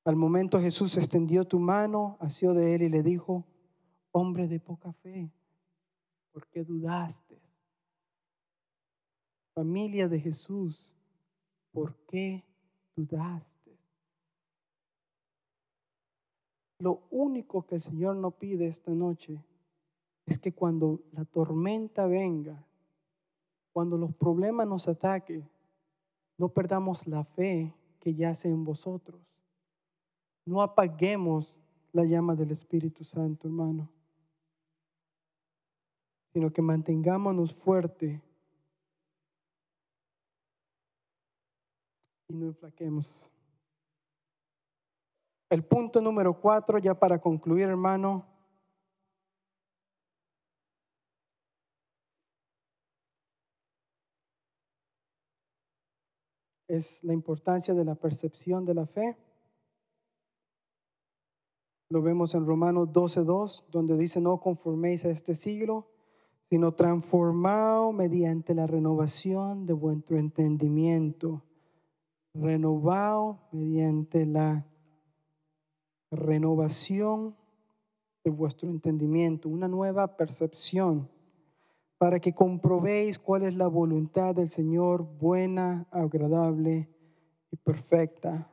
Al momento Jesús extendió tu mano, asió de él y le dijo, hombre de poca fe, ¿por qué dudaste? Familia de Jesús, ¿por qué dudaste? Lo único que el Señor nos pide esta noche es que cuando la tormenta venga, cuando los problemas nos ataquen, no perdamos la fe que yace en vosotros. No apaguemos la llama del Espíritu Santo, hermano, sino que mantengámonos fuertes y no enflaquemos. El punto número cuatro, ya para concluir, hermano. Es la importancia de la percepción de la fe. Lo vemos en Romanos 12.2, donde dice, no conforméis a este siglo, sino transformado mediante la renovación de vuestro entendimiento. Renovado mediante la renovación de vuestro entendimiento, una nueva percepción, para que comprobéis cuál es la voluntad del Señor, buena, agradable y perfecta.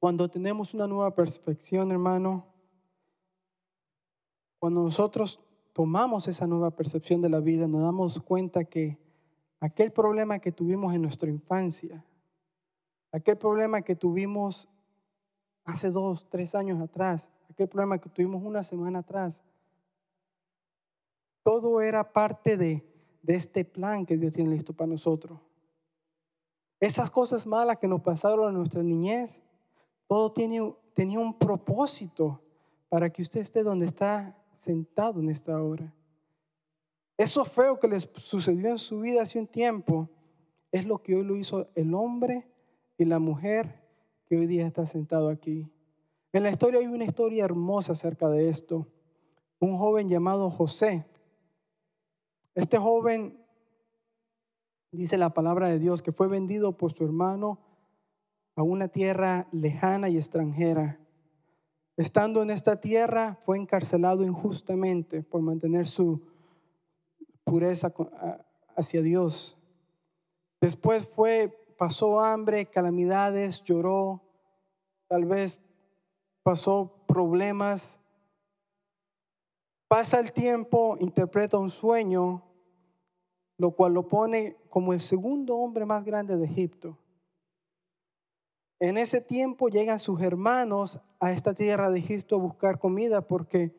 Cuando tenemos una nueva percepción, hermano, cuando nosotros tomamos esa nueva percepción de la vida, nos damos cuenta que aquel problema que tuvimos en nuestra infancia, aquel problema que tuvimos hace dos, tres años atrás, aquel problema que tuvimos una semana atrás, todo era parte de, este plan que Dios tiene listo para nosotros. Esas cosas malas que nos pasaron en nuestra niñez, todo tiene, tenía un propósito para que usted esté donde está sentado en esta hora. Eso feo que les sucedió en su vida hace un tiempo es lo que hoy lo hizo el hombre y la mujer que hoy día está sentado aquí. En la historia hay una historia hermosa acerca de esto. Un joven llamado José. Este joven, dice la palabra de Dios, que fue vendido por su hermano a una tierra lejana y extranjera. Estando en esta tierra, fue encarcelado injustamente por mantener su pureza hacia Dios. Después fue pasó hambre, calamidades, lloró, tal vez pasó problemas. Pasa el tiempo, interpreta un sueño, lo cual lo pone como el segundo hombre más grande de Egipto. En ese tiempo llegan sus hermanos a esta tierra de Egipto a buscar comida porque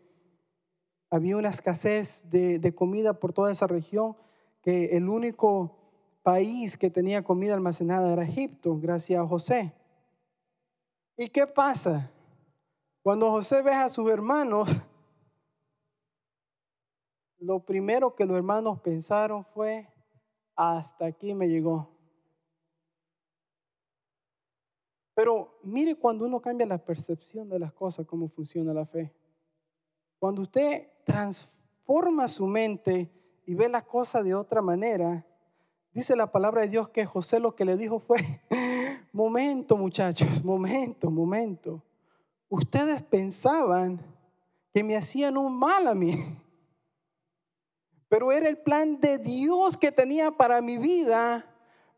había una escasez de, de comida por toda esa región, que el único país que tenía comida almacenada era Egipto, gracias a José. ¿Y qué pasa? Cuando José ve a sus hermanos, <laughs> lo primero que los hermanos pensaron fue, hasta aquí me llegó. Pero mire cuando uno cambia la percepción de las cosas, cómo funciona la fe. Cuando usted transforma su mente y ve las cosas de otra manera, Dice la palabra de Dios que José lo que le dijo fue, <laughs> momento muchachos, momento, momento. Ustedes pensaban que me hacían un mal a mí, pero era el plan de Dios que tenía para mi vida,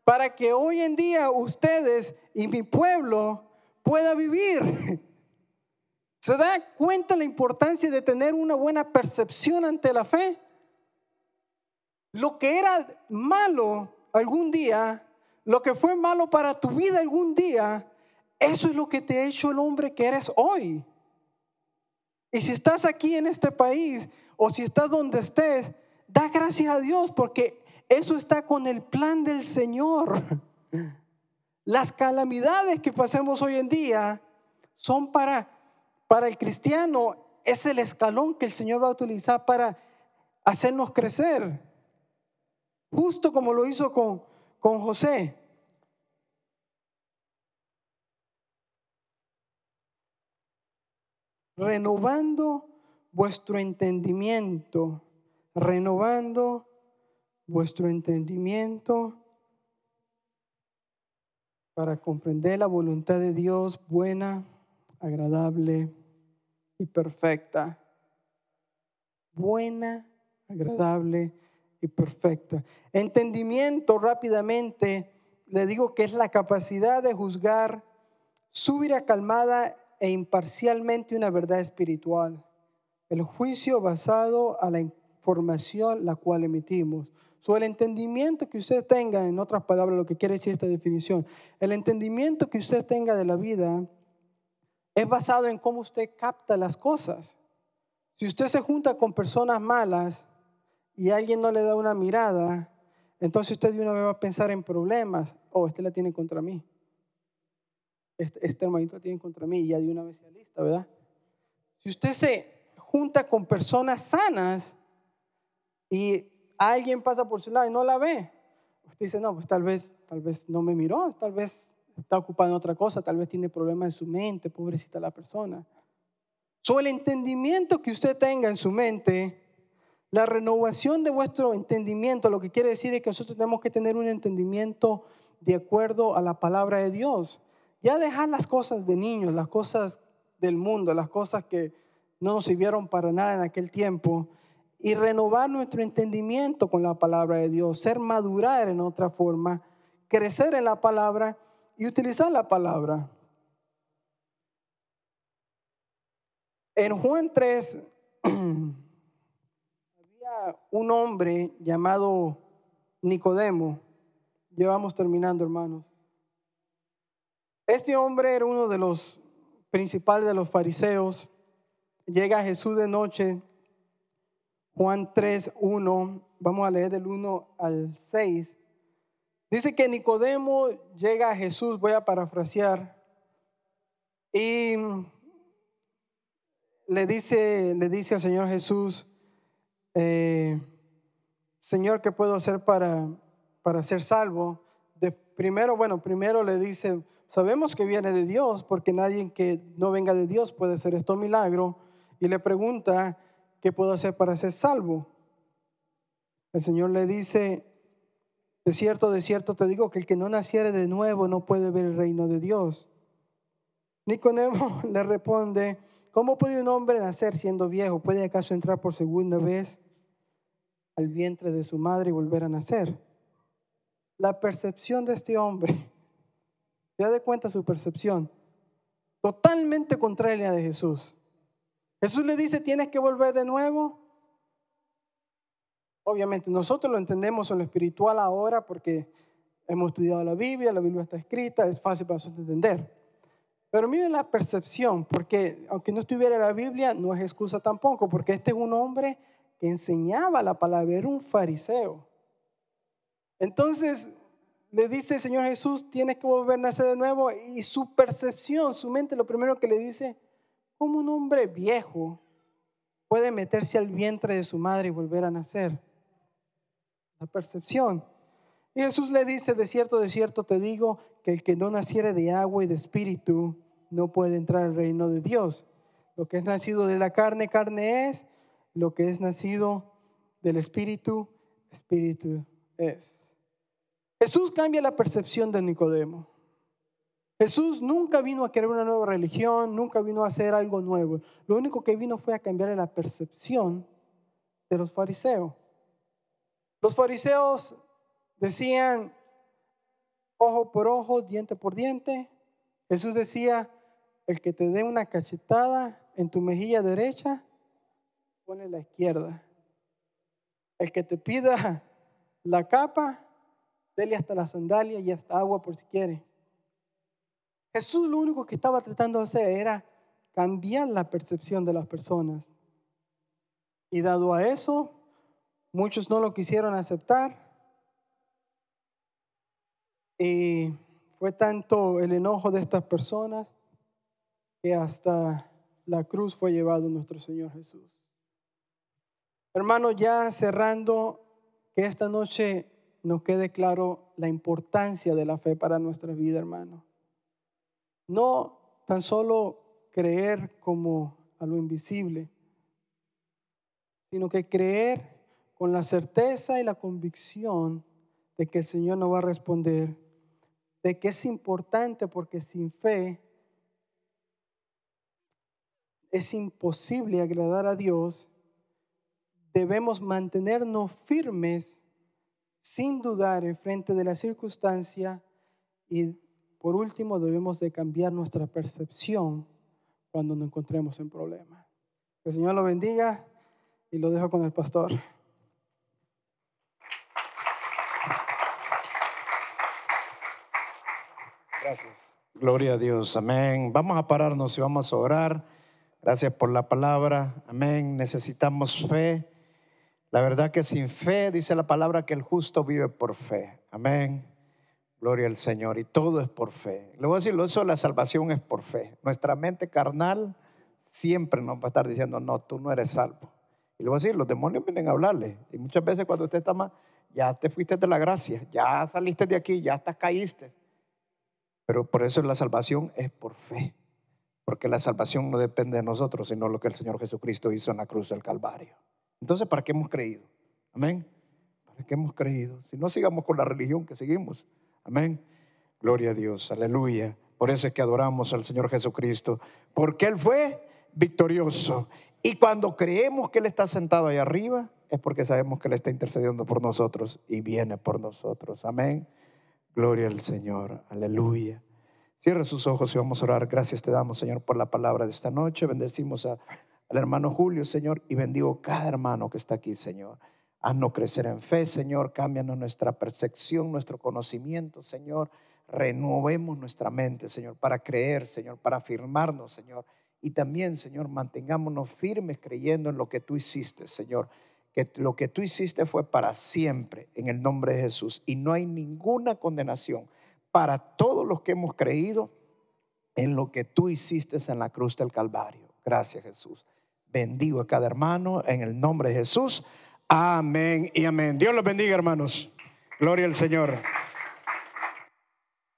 para que hoy en día ustedes y mi pueblo pueda vivir. <laughs> ¿Se da cuenta la importancia de tener una buena percepción ante la fe? Lo que era malo algún día, lo que fue malo para tu vida algún día, eso es lo que te ha hecho el hombre que eres hoy. Y si estás aquí en este país o si estás donde estés, da gracias a Dios porque eso está con el plan del Señor. <laughs> Las calamidades que pasemos hoy en día son para, para el cristiano, es el escalón que el Señor va a utilizar para hacernos crecer justo como lo hizo con, con José. Renovando vuestro entendimiento, renovando vuestro entendimiento para comprender la voluntad de Dios buena, agradable y perfecta. Buena, agradable perfecta. Entendimiento rápidamente, le digo que es la capacidad de juzgar súbita, calmada e imparcialmente una verdad espiritual. el juicio basado a la información la cual emitimos. So, el entendimiento que usted tenga, en otras palabras, lo que quiere decir esta definición, el entendimiento que usted tenga de la vida es basado en cómo usted capta las cosas. Si usted se junta con personas malas y alguien no le da una mirada, entonces usted de una vez va a pensar en problemas. Oh, este la tiene contra mí. Este, este hermanito la tiene contra mí y ya de una vez se lista, ¿verdad? Si usted se junta con personas sanas y alguien pasa por su lado y no la ve, usted dice, no, pues tal vez, tal vez no me miró, tal vez está ocupado en otra cosa, tal vez tiene problemas en su mente, pobrecita la persona. So, el entendimiento que usted tenga en su mente la renovación de vuestro entendimiento, lo que quiere decir es que nosotros tenemos que tener un entendimiento de acuerdo a la palabra de Dios. Ya dejar las cosas de niños, las cosas del mundo, las cosas que no nos sirvieron para nada en aquel tiempo, y renovar nuestro entendimiento con la palabra de Dios, ser madurar en otra forma, crecer en la palabra y utilizar la palabra. En Juan 3, <clears throat> un hombre llamado Nicodemo. Llevamos terminando, hermanos. Este hombre era uno de los principales de los fariseos. Llega Jesús de noche. Juan 3, 1. Vamos a leer del 1 al 6. Dice que Nicodemo llega a Jesús, voy a parafrasear, y le dice, le dice al Señor Jesús, eh, Señor, ¿qué puedo hacer para, para ser salvo? Primero, bueno, primero le dice, sabemos que viene de Dios, porque nadie que no venga de Dios puede hacer esto milagro. Y le pregunta, ¿qué puedo hacer para ser salvo? El Señor le dice, de cierto, de cierto te digo que el que no naciere de nuevo no puede ver el reino de Dios. Nicodemo <laughs> le responde, ¿cómo puede un hombre nacer siendo viejo? ¿Puede acaso entrar por segunda vez al vientre de su madre y volver a nacer. La percepción de este hombre, <laughs> se da de cuenta su percepción, totalmente contraria de Jesús. Jesús le dice, tienes que volver de nuevo. Obviamente nosotros lo entendemos en lo espiritual ahora porque hemos estudiado la Biblia, la Biblia está escrita, es fácil para nosotros entender. Pero miren la percepción, porque aunque no estuviera la Biblia, no es excusa tampoco, porque este es un hombre enseñaba la palabra, era un fariseo. Entonces le dice el Señor Jesús, tienes que volver a nacer de nuevo. Y su percepción, su mente, lo primero que le dice, ¿cómo un hombre viejo puede meterse al vientre de su madre y volver a nacer? La percepción. Y Jesús le dice, de cierto, de cierto te digo, que el que no naciere de agua y de espíritu no puede entrar al reino de Dios. Lo que es nacido de la carne, carne es, lo que es nacido del Espíritu, Espíritu es. Jesús cambia la percepción de Nicodemo. Jesús nunca vino a crear una nueva religión, nunca vino a hacer algo nuevo. Lo único que vino fue a cambiar la percepción de los fariseos. Los fariseos decían ojo por ojo, diente por diente. Jesús decía, el que te dé una cachetada en tu mejilla derecha, pone la izquierda. El que te pida la capa, dele hasta la sandalia y hasta agua por si quiere. Jesús lo único que estaba tratando de hacer era cambiar la percepción de las personas. Y dado a eso, muchos no lo quisieron aceptar. Y fue tanto el enojo de estas personas que hasta la cruz fue llevado nuestro Señor Jesús. Hermano, ya cerrando, que esta noche nos quede claro la importancia de la fe para nuestra vida, hermano. No tan solo creer como a lo invisible, sino que creer con la certeza y la convicción de que el Señor nos va a responder, de que es importante porque sin fe es imposible agradar a Dios debemos mantenernos firmes sin dudar en frente de la circunstancia y por último debemos de cambiar nuestra percepción cuando nos encontremos en problemas. Que el Señor lo bendiga y lo dejo con el pastor. Gracias. Gloria a Dios. Amén. Vamos a pararnos y vamos a orar. Gracias por la palabra. Amén. Necesitamos fe. La verdad que sin fe dice la palabra que el justo vive por fe. Amén. Gloria al Señor. Y todo es por fe. Le voy a decir, eso la salvación es por fe. Nuestra mente carnal siempre nos va a estar diciendo, no, tú no eres salvo. Y le voy a decir, los demonios vienen a hablarle. Y muchas veces cuando usted está mal, ya te fuiste de la gracia, ya saliste de aquí, ya hasta caíste. Pero por eso la salvación es por fe. Porque la salvación no depende de nosotros, sino lo que el Señor Jesucristo hizo en la cruz del Calvario. Entonces, ¿para qué hemos creído? Amén. ¿Para qué hemos creído? Si no sigamos con la religión que seguimos. Amén. Gloria a Dios. Aleluya. Por eso es que adoramos al Señor Jesucristo. Porque Él fue victorioso. Y cuando creemos que Él está sentado ahí arriba, es porque sabemos que Él está intercediendo por nosotros y viene por nosotros. Amén. Gloria al Señor. Aleluya. Cierra sus ojos y vamos a orar. Gracias te damos, Señor, por la palabra de esta noche. Bendecimos a, al hermano Julio, Señor, y bendigo cada hermano que está aquí, Señor. Haznos crecer en fe, Señor. Cámbianos nuestra percepción, nuestro conocimiento, Señor. Renovemos nuestra mente, Señor, para creer, Señor, para afirmarnos, Señor. Y también, Señor, mantengámonos firmes creyendo en lo que tú hiciste, Señor. Que lo que tú hiciste fue para siempre, en el nombre de Jesús. Y no hay ninguna condenación para todos los que hemos creído en lo que tú hiciste en la cruz del Calvario. Gracias, Jesús. Bendigo a cada hermano en el nombre de Jesús. Amén y amén. Dios los bendiga, hermanos. Gloria al Señor.